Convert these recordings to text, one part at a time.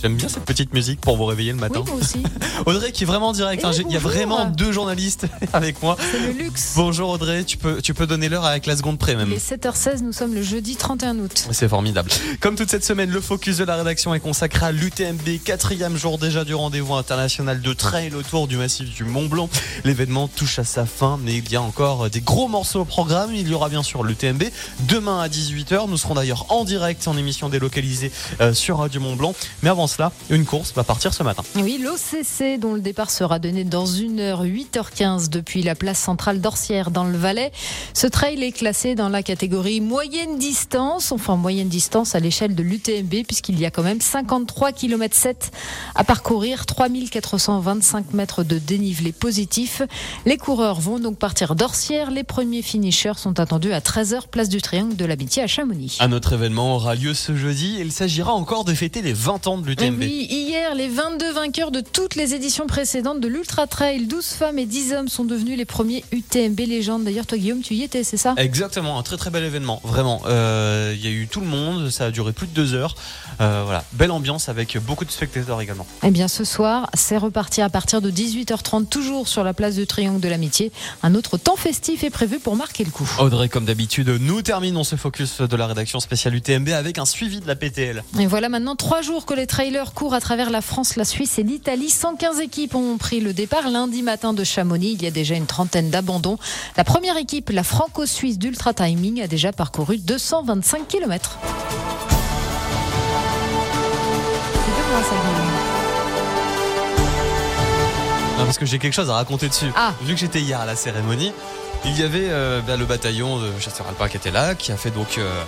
J'aime bien cette petite musique pour vous réveiller le matin. Oui, moi aussi. Audrey qui est vraiment en direct. Hein. Il y a vraiment deux journalistes avec moi. C'est le luxe. Bonjour Audrey, tu peux, tu peux donner l'heure avec la seconde près même. Il est 7h16, nous sommes le jeudi 31 août. C'est formidable. Comme toute cette semaine, le focus de la rédaction est consacré à l'UTMB, quatrième jour déjà du rendez-vous international de trail autour du massif du Mont Blanc. L'événement touche à sa fin, mais il y a encore des gros morceaux au programme. Il y aura bien sûr l'UTMB demain à 18h. Nous serons d'ailleurs en direct en émission délocalisée euh, sur Radio Mont Blanc. Mais avant cela, une course va partir ce matin. Oui, l'OCC dont le départ sera donné dans une heure, 8h15 depuis la place centrale d'Orsières dans le Valais. Ce trail est classé dans la catégorie moyenne distance, enfin moyenne distance à l'échelle de l'UTMB puisqu'il y a quand même 53 km 7 à parcourir, 3425 mètres de dénivelé positif. Les coureurs vont donc partir d'Orsières. Les premiers finishers sont attendus à 13h place du Triangle de l'Amitié à Chamonix. Un autre événement aura lieu ce jeudi. Il s'agira encore de fêter les 20 ans de l'UTMB. Oui, hier, les 22 vainqueurs de toutes les éditions précédentes de l'Ultra Trail, 12 femmes et 10 hommes sont devenus les premiers UTMB légendes. D'ailleurs, toi, Guillaume, tu y étais, c'est ça? Exactement, un très très bel événement, vraiment. Euh, Il y a eu tout le monde, ça a duré plus de deux heures. Euh, voilà, belle ambiance avec beaucoup de spectateurs également. Eh bien, ce soir, c'est reparti à partir de 18h30, toujours sur la place du Triangle de l'Amitié. Un autre temps festif est prévu pour marquer le coup. Audrey, comme d'habitude, nous terminons ce focus de la rédaction spéciale UTMB avec un suivi de la PTL. Et voilà maintenant trois jours que les trailers courent à travers la France, la Suisse et l'Italie. 115 équipes ont pris le départ lundi matin de Chamonix. Il y a déjà une trentaine d'abandons. La première équipe, la franco-suisse d'Ultra Timing, a déjà parcouru 225 km. Non, parce que j'ai quelque chose à raconter dessus. Ah. Vu que j'étais hier à la cérémonie, il y avait euh, bah, le bataillon de chasseurs alpins qui était là, qui a fait donc euh,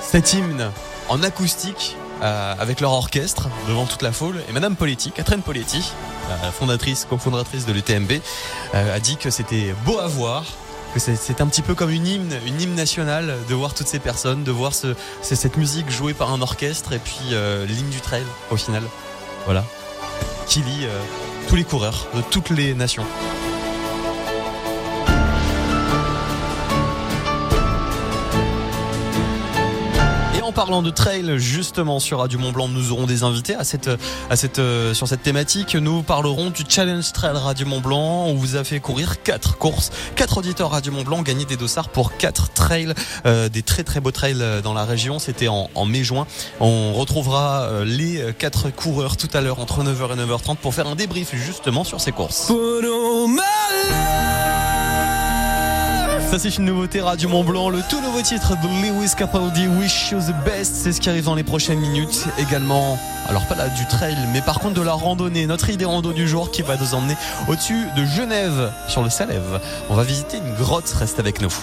cet hymne en acoustique euh, avec leur orchestre devant toute la foule. Et Madame Poletti, Catherine Poletti, la fondatrice, cofondatrice de l'UTMB, euh, a dit que c'était beau à voir. que c'est- un petit peu comme une hymne, une hymne nationale de voir toutes ces personnes, de voir cette musique jouée par un orchestre et puis euh, l'hymne du trail au final. Voilà. Qui lie euh, tous les coureurs de toutes les nations. Parlant de trail, justement sur Radio Mont Blanc, nous aurons des invités à cette, à cette, euh, sur cette thématique. Nous parlerons du Challenge Trail Radio Mont Blanc. On vous a fait courir quatre courses, quatre auditeurs Radio Mont Blanc gagné des dossards pour quatre trails, euh, des très très beaux trails euh, dans la région. C'était en, en mai-juin. On retrouvera euh, les quatre coureurs tout à l'heure entre 9h et 9h30 pour faire un débrief justement sur ces courses. Ça c'est une nouveauté Radio Mont Blanc, le tout nouveau titre de Lewis Capaldi, Wish You the Best, c'est ce qui arrive dans les prochaines minutes. Également, alors pas là du trail, mais par contre de la randonnée, notre idée rando du jour qui va nous emmener au-dessus de Genève, sur le Salève. On va visiter une grotte, reste avec nous.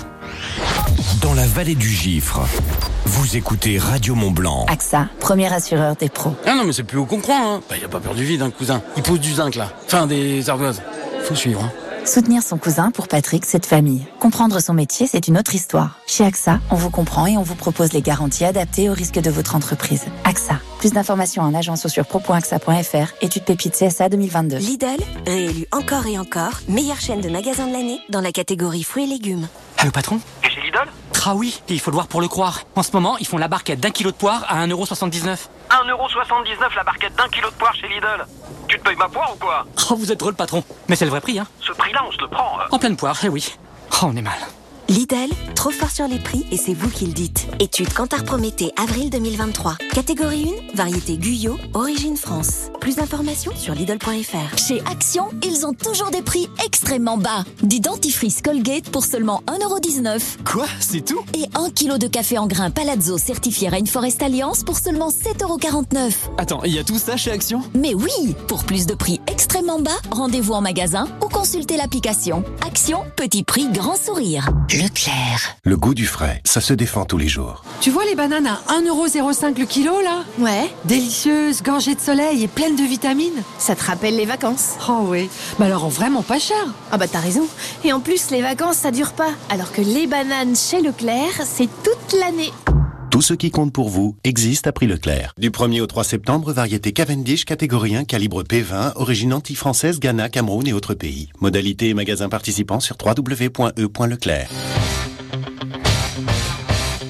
Dans la vallée du Gifre, vous écoutez Radio Mont Blanc. AXA, premier assureur des pros. Ah non, mais c'est plus haut qu'on croit, hein. Bah, y a pas peur du vide, hein, cousin. Il pose du zinc, là. Enfin, des ardoises. Faut suivre, hein. Soutenir son cousin, pour Patrick, c'est de famille. Comprendre son métier, c'est une autre histoire. Chez AXA, on vous comprend et on vous propose les garanties adaptées aux risques de votre entreprise. AXA. Plus d'informations en agence ou sur pro.axa.fr. Étude pépite CSA 2022. Lidl, réélu encore et encore, meilleure chaîne de magasins de l'année dans la catégorie fruits et légumes. Allô patron? Et chez Lidl? Ah oui, il faut le voir pour le croire. En ce moment, ils font la barquette d'un kilo de poire à 1,79€. 1,79€ la barquette d'un kilo de poire chez Lidl. Tu te payes ma poire ou quoi Oh, vous êtes drôle patron. Mais c'est le vrai prix, hein Ce prix-là, on se le prend. euh. En pleine poire, eh oui. Oh, on est mal. Lidl, trop fort sur les prix et c'est vous qui le dites. Étude Cantar Prométhée, avril 2023. Catégorie 1, variété Guyot, origine France. Plus d'informations sur Lidl.fr. Chez Action, ils ont toujours des prix extrêmement bas. Du dentifrice Colgate pour seulement 1,19€. Quoi? C'est tout? Et 1 kg de café en grains Palazzo certifié Rainforest Alliance pour seulement 7,49€. Attends, il y a tout ça chez Action? Mais oui Pour plus de prix extrêmement bas, rendez-vous en magasin ou consultez l'application. Action, petit prix, grand sourire. Leclerc. Le goût du frais, ça se défend tous les jours. Tu vois les bananes à 1,05€ le kilo là? Ouais, Délicieuses, gorgées de soleil et pleines de vitamines. ça te rappelle les vacances? Oh oui, mais alors vraiment pas cher. Ah bah t'as raison. Et en plus, les vacances, ça dure pas. Alors que les bananes chez Leclerc, c'est toute l'année. Tout ce qui compte pour vous existe à prix Leclerc. Du 1er au 3 septembre, variété Cavendish, catégorie 1, calibre P20, origine anti-française, Ghana, Cameroun et autres pays. Modalité et magasins participants sur www.e.leclerc.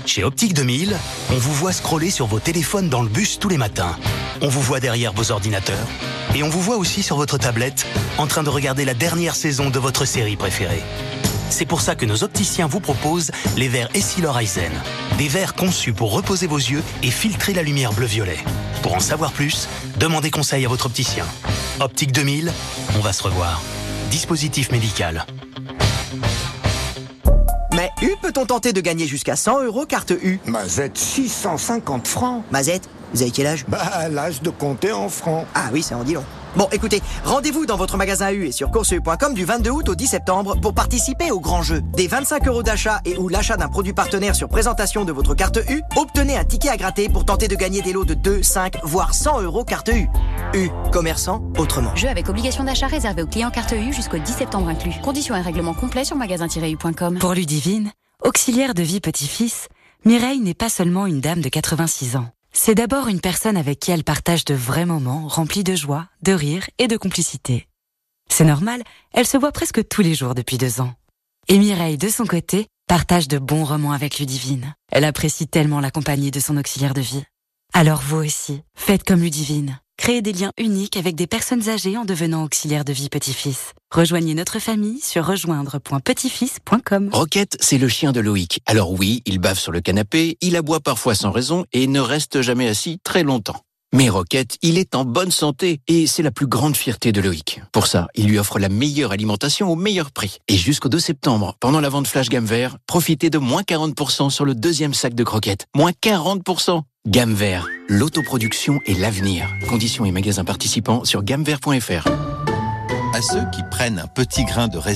Chez Optique 2000, on vous voit scroller sur vos téléphones dans le bus tous les matins. On vous voit derrière vos ordinateurs. Et on vous voit aussi sur votre tablette en train de regarder la dernière saison de votre série préférée. C'est pour ça que nos opticiens vous proposent les verres Essilor Eisen. Des verres conçus pour reposer vos yeux et filtrer la lumière bleu-violet. Pour en savoir plus, demandez conseil à votre opticien. Optique 2000, on va se revoir. Dispositif médical. Mais U peut-on tenter de gagner jusqu'à 100 euros carte U? Mazette 650 francs. Mazette, vous avez quel âge? Bah, l'âge de compter en francs. Ah oui, ça en dit long. Bon, écoutez, rendez-vous dans votre magasin U et sur courseu.com du 22 août au 10 septembre pour participer au grand jeu. Des 25 euros d'achat et ou l'achat d'un produit partenaire sur présentation de votre carte U, obtenez un ticket à gratter pour tenter de gagner des lots de 2, 5, voire 100 euros carte U. U, commerçant autrement. Jeu avec obligation d'achat réservé aux clients carte U jusqu'au 10 septembre inclus. Conditions et règlements complets sur magasin-u.com. Pour Ludivine, auxiliaire de vie petit-fils, Mireille n'est pas seulement une dame de 86 ans. C'est d'abord une personne avec qui elle partage de vrais moments remplis de joie, de rire et de complicité. C'est normal, elle se voit presque tous les jours depuis deux ans. Et Mireille, de son côté, partage de bons romans avec Ludivine. Elle apprécie tellement la compagnie de son auxiliaire de vie. Alors vous aussi, faites comme Ludivine. Créez des liens uniques avec des personnes âgées en devenant auxiliaire de vie petit-fils. Rejoignez notre famille sur rejoindre.petitfils.com. Roquette, c'est le chien de Loïc. Alors oui, il bave sur le canapé, il aboie parfois sans raison et ne reste jamais assis très longtemps. Mais Roquette, il est en bonne santé et c'est la plus grande fierté de Loïc. Pour ça, il lui offre la meilleure alimentation au meilleur prix. Et jusqu'au 2 septembre, pendant la vente Flash Gamme Vert, profitez de moins 40% sur le deuxième sac de croquettes. Moins 40% Gamme Vert, l'autoproduction et l'avenir. Conditions et magasins participants sur gammevert.fr. À ceux qui prennent un petit grain de